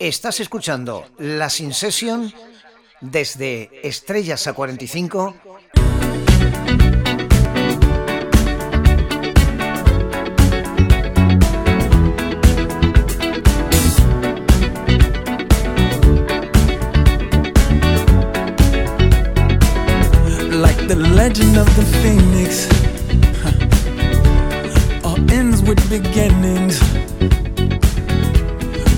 Estás escuchando la Sin Session desde Estrellas a 45. Like the legend of the phoenix huh. all ends with beginnings.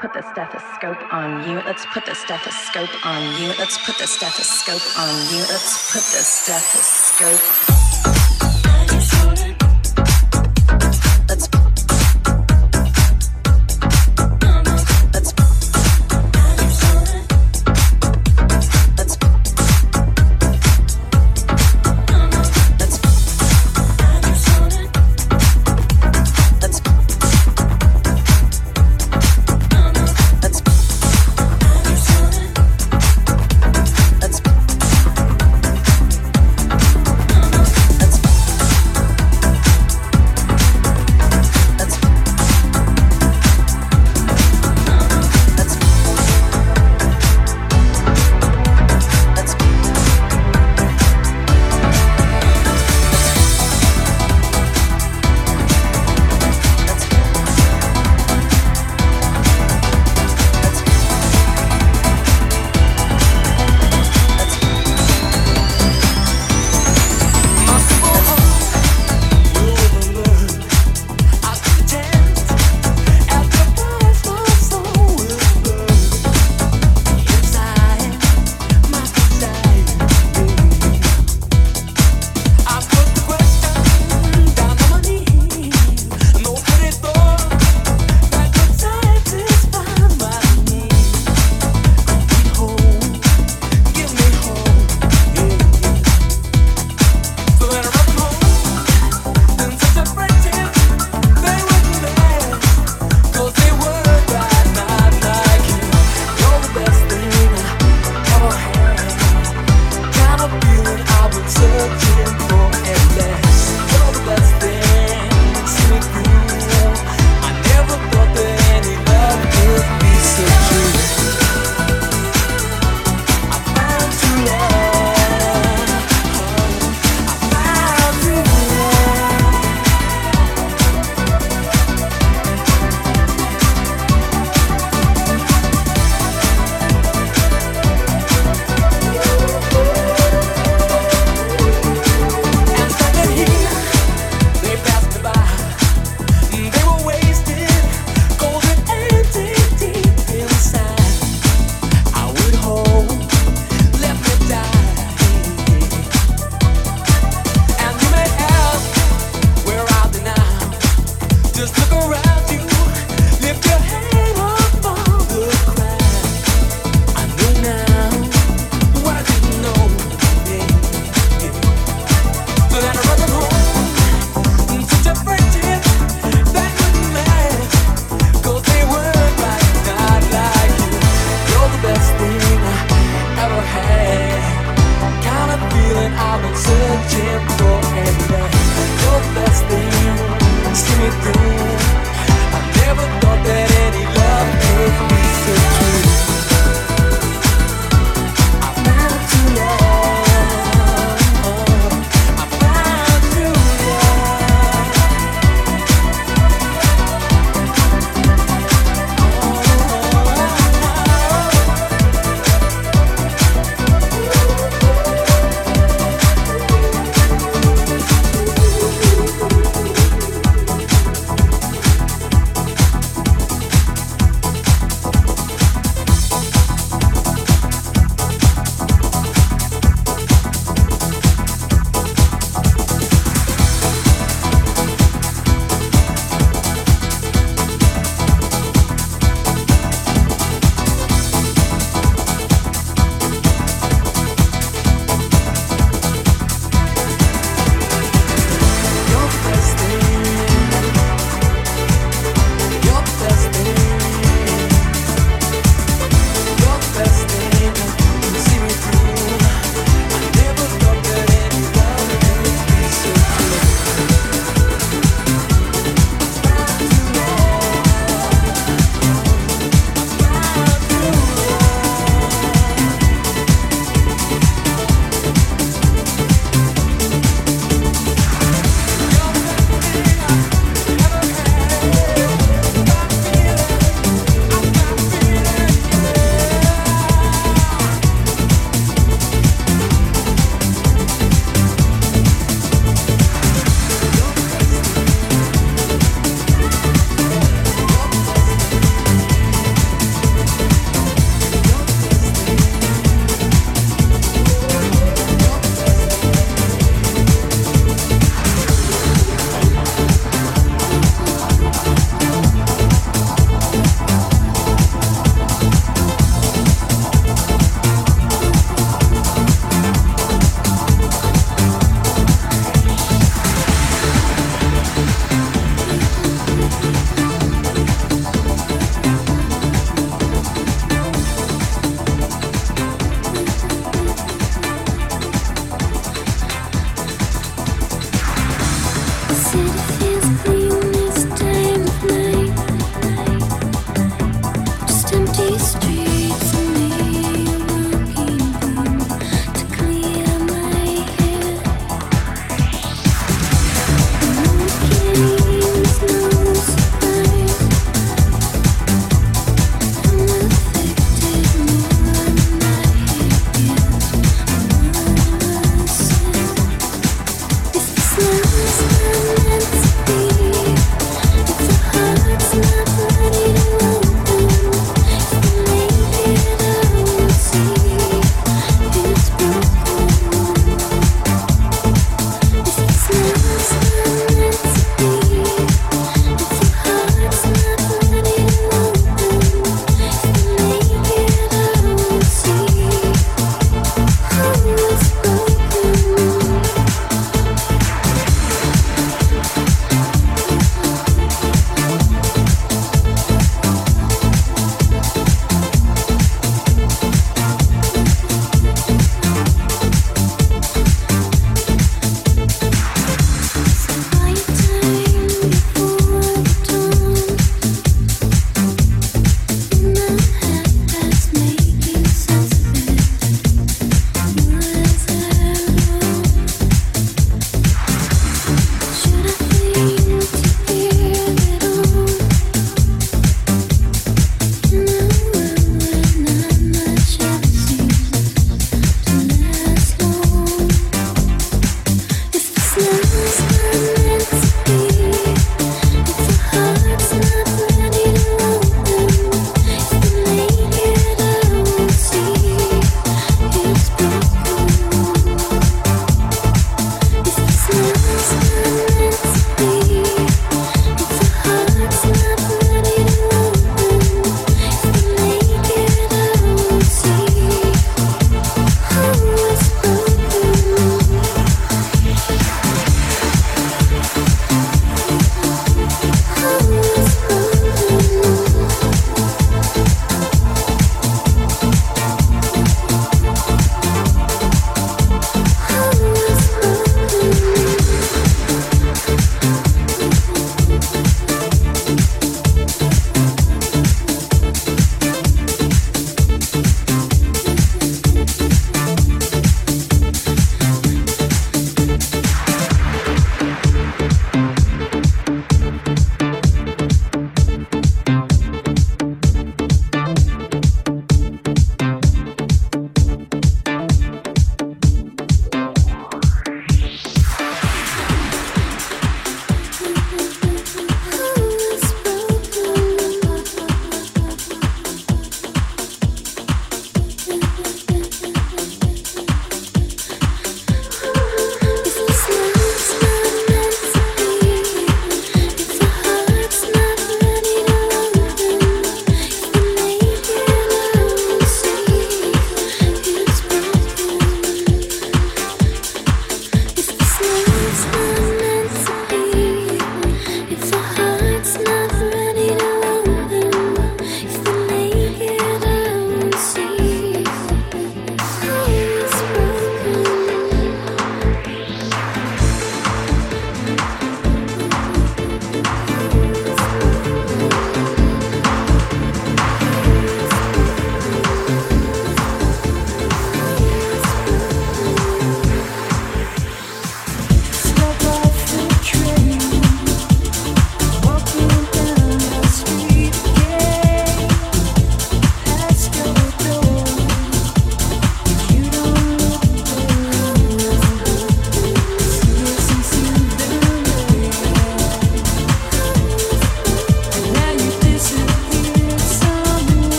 put the stethoscope on you. Let's put the stethoscope on you. Let's put the stethoscope on you. Let's put the stethoscope.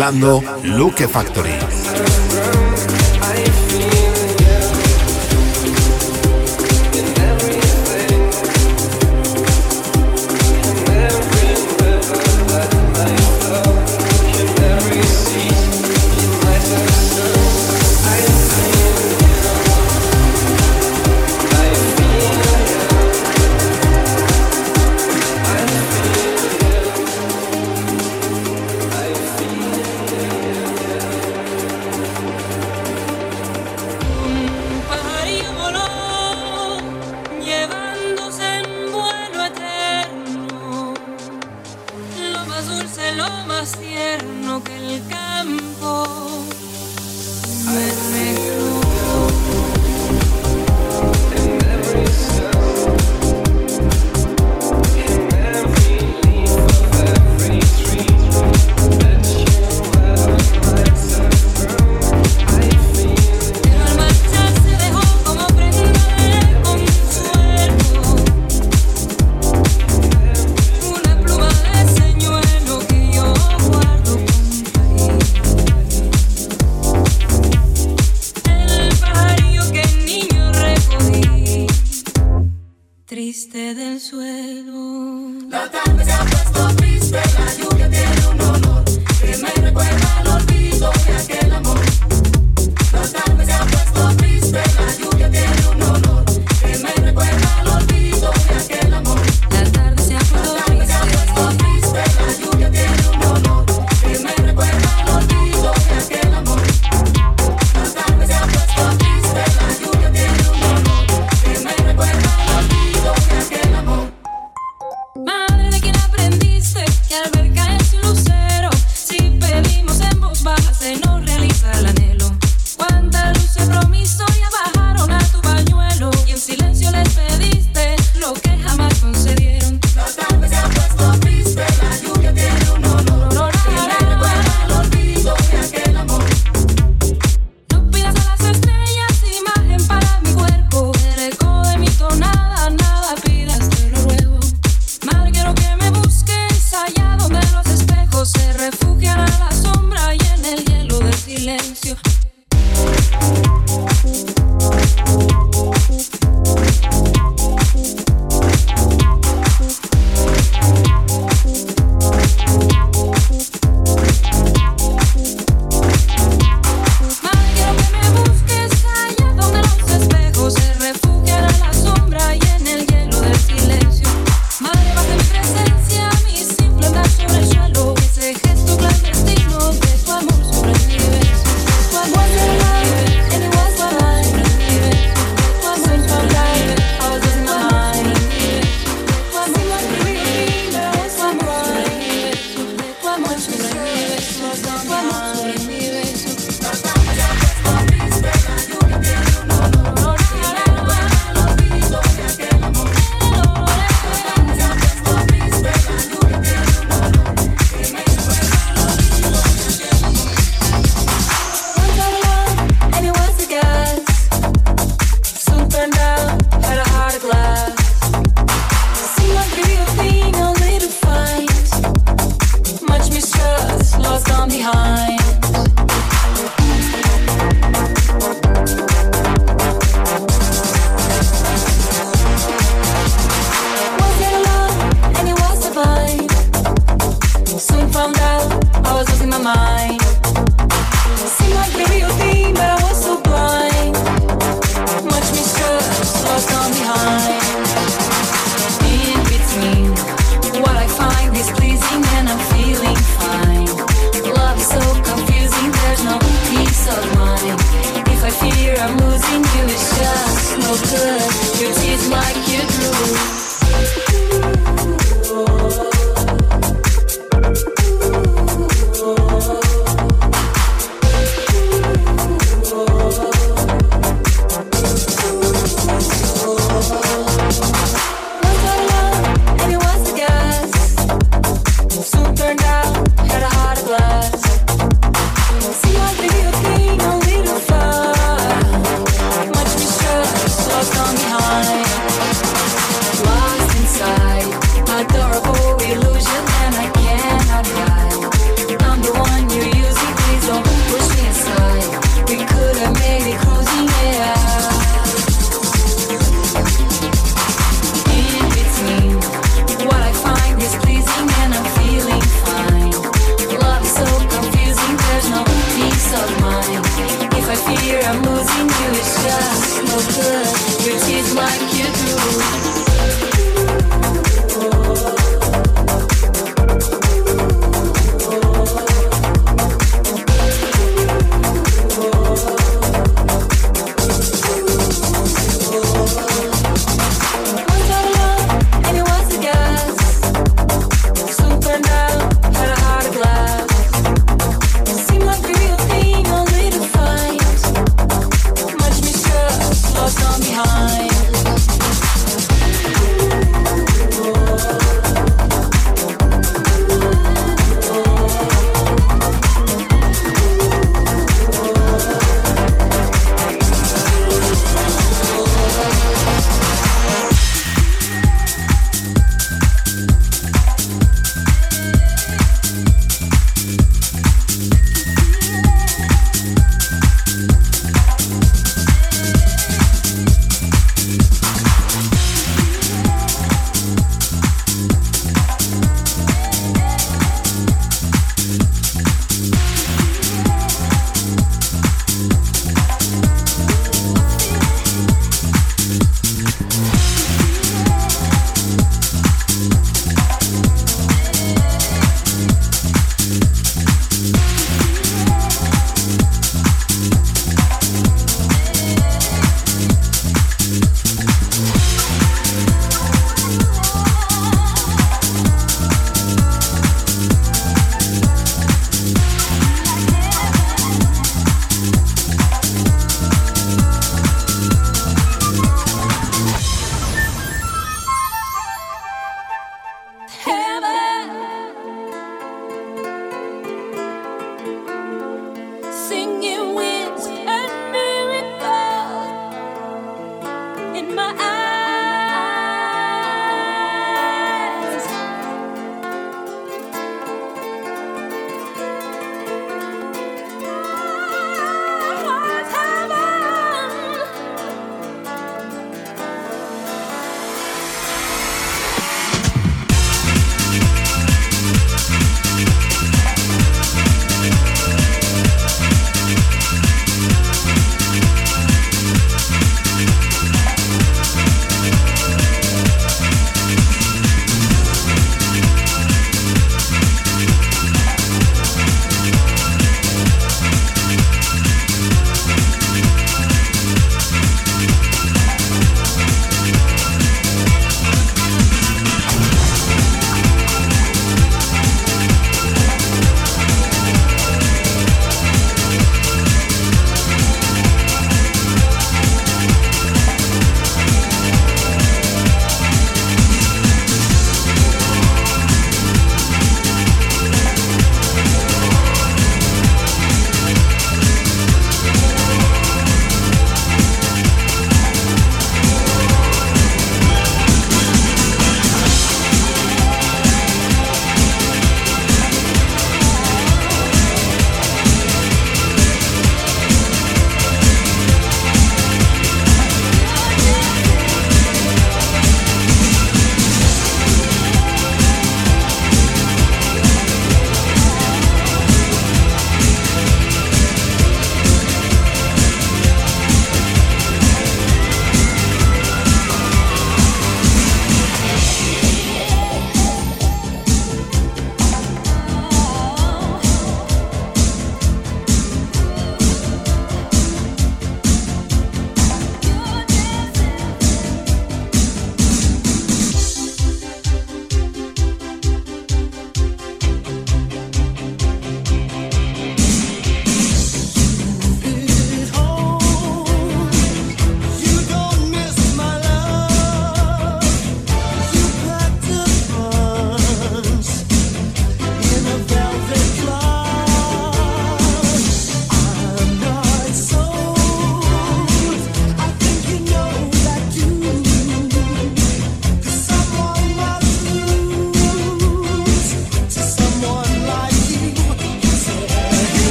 Mezclando Luke Factory.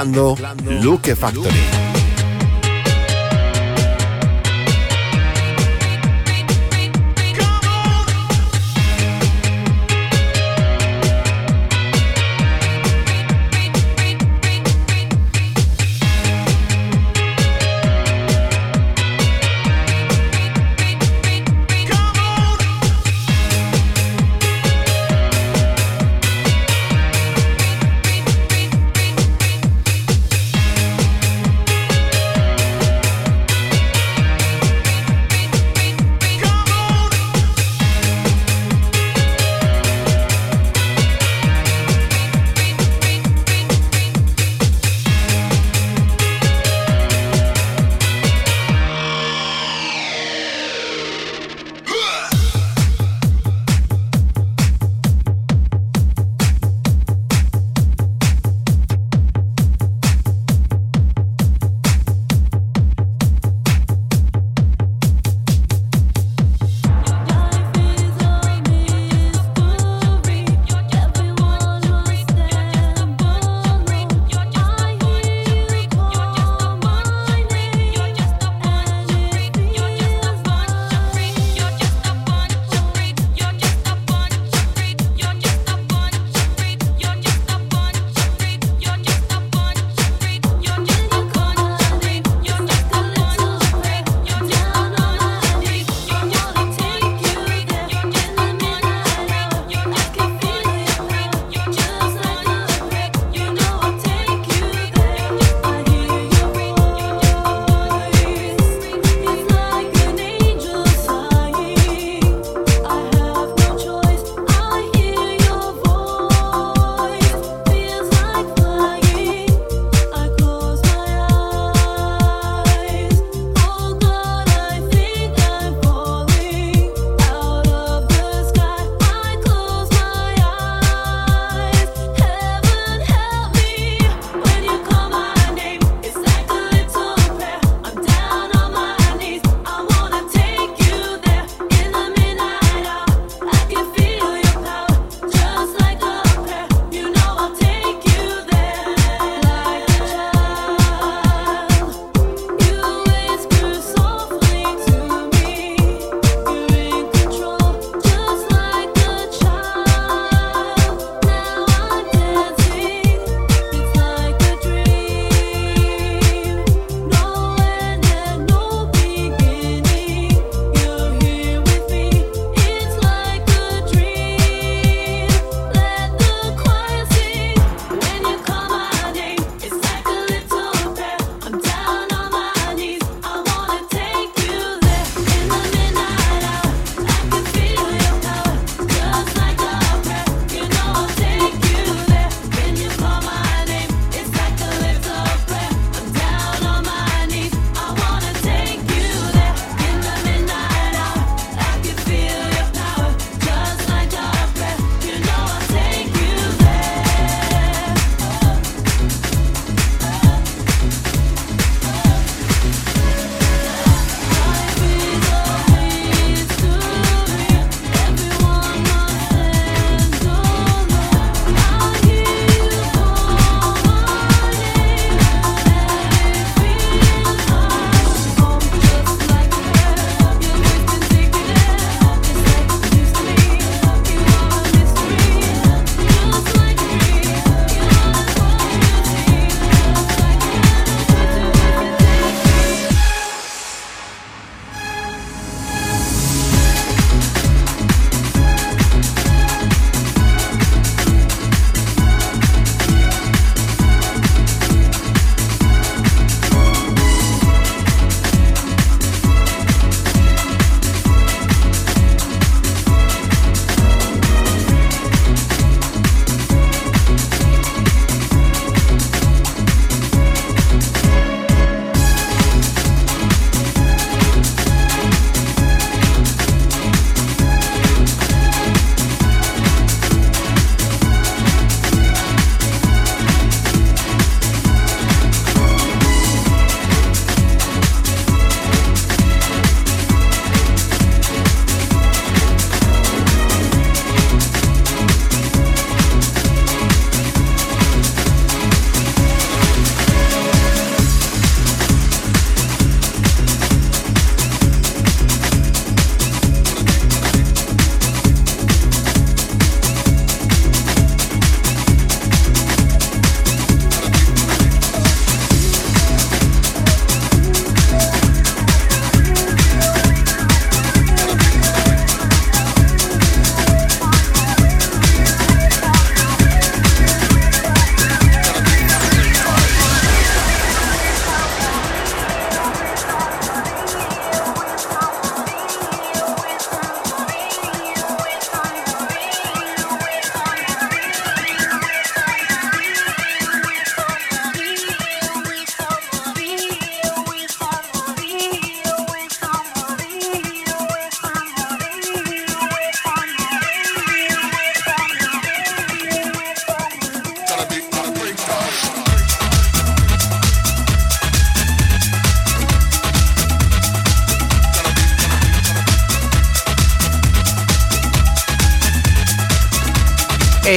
Mezclando Luke Factory.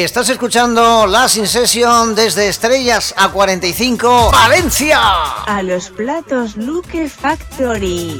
Estás escuchando la Sin Session desde Estrellas a 45, Valencia. A los platos Luke Factory.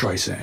Streisand.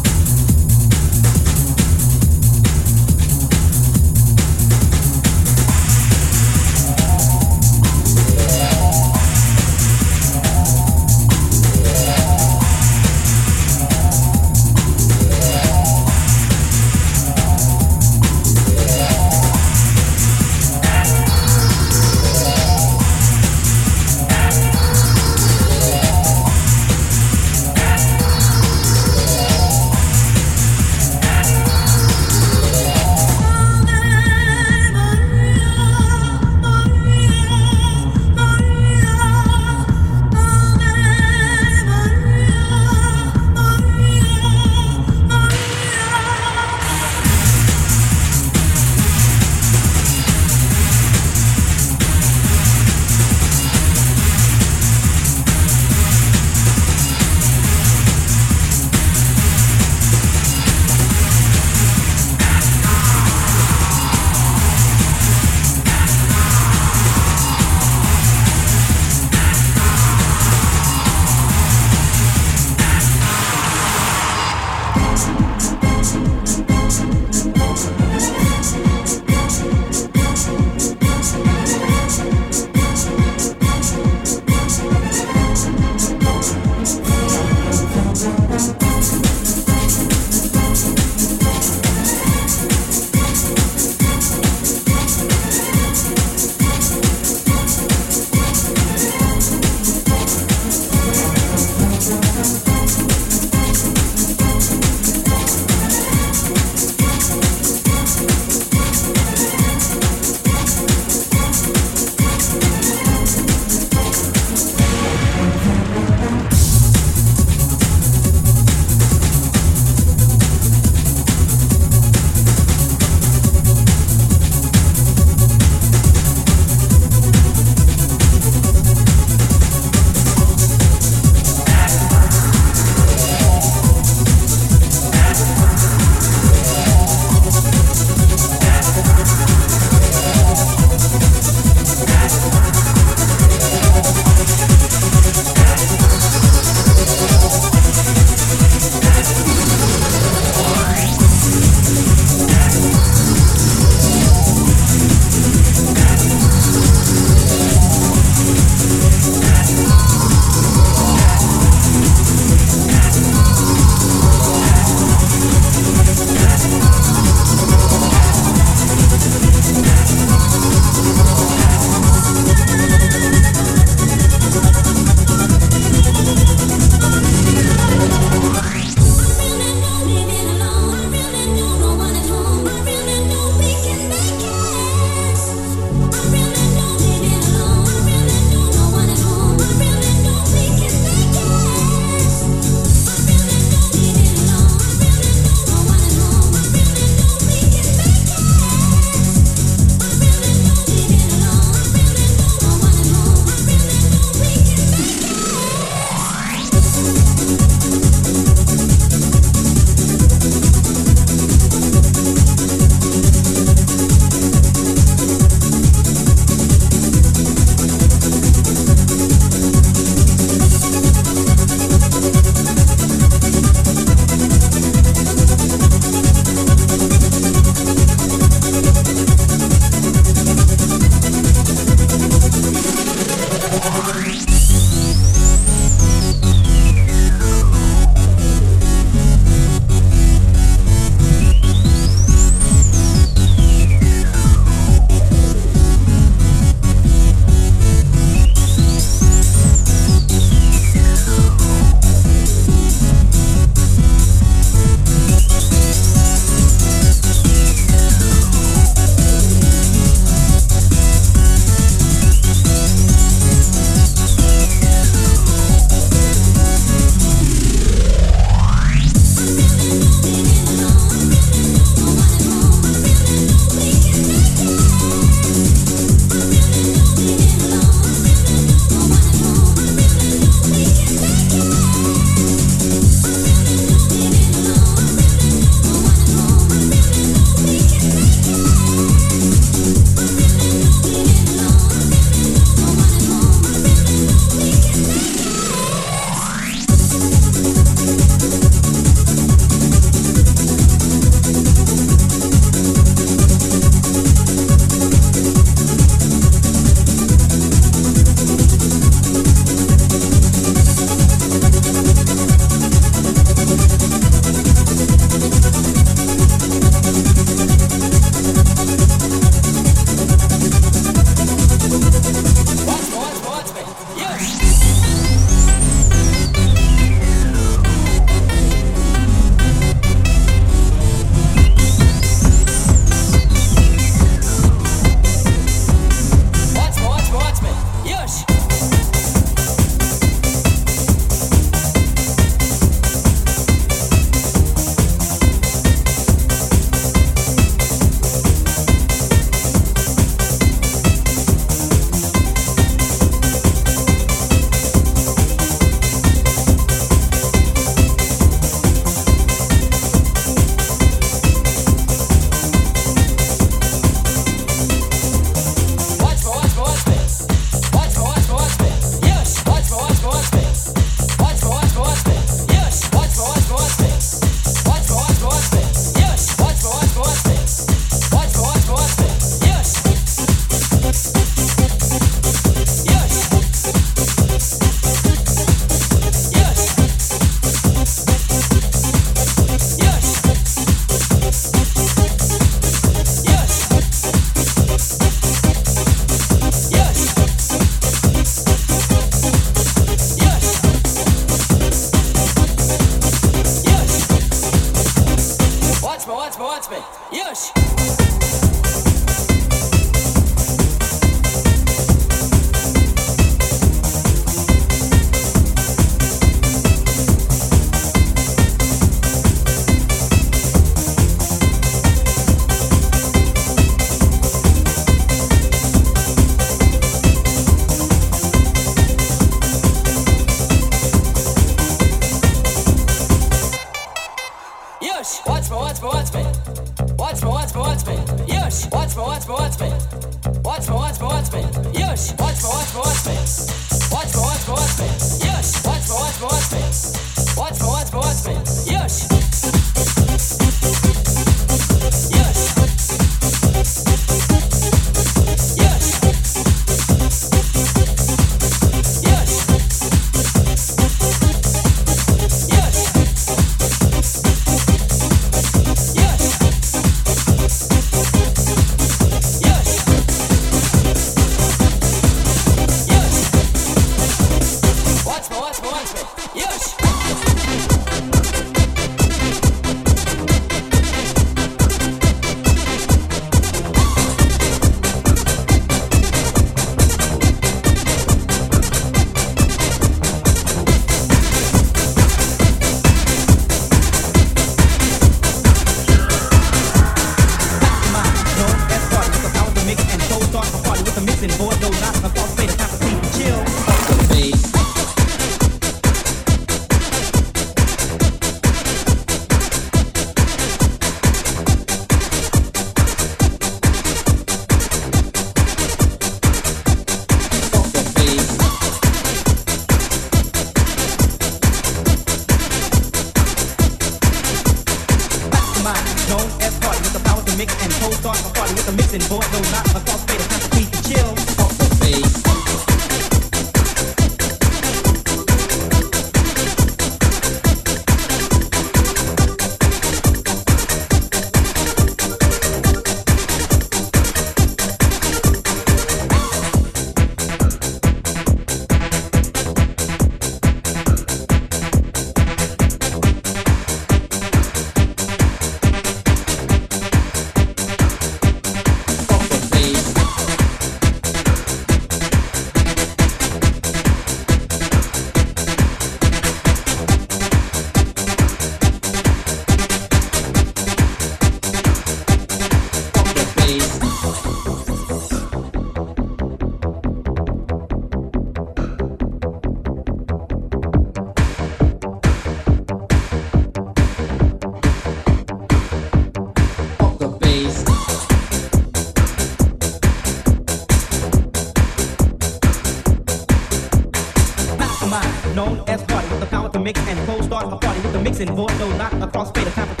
mix and cold start a party with the mixing voice, no not across fade of time.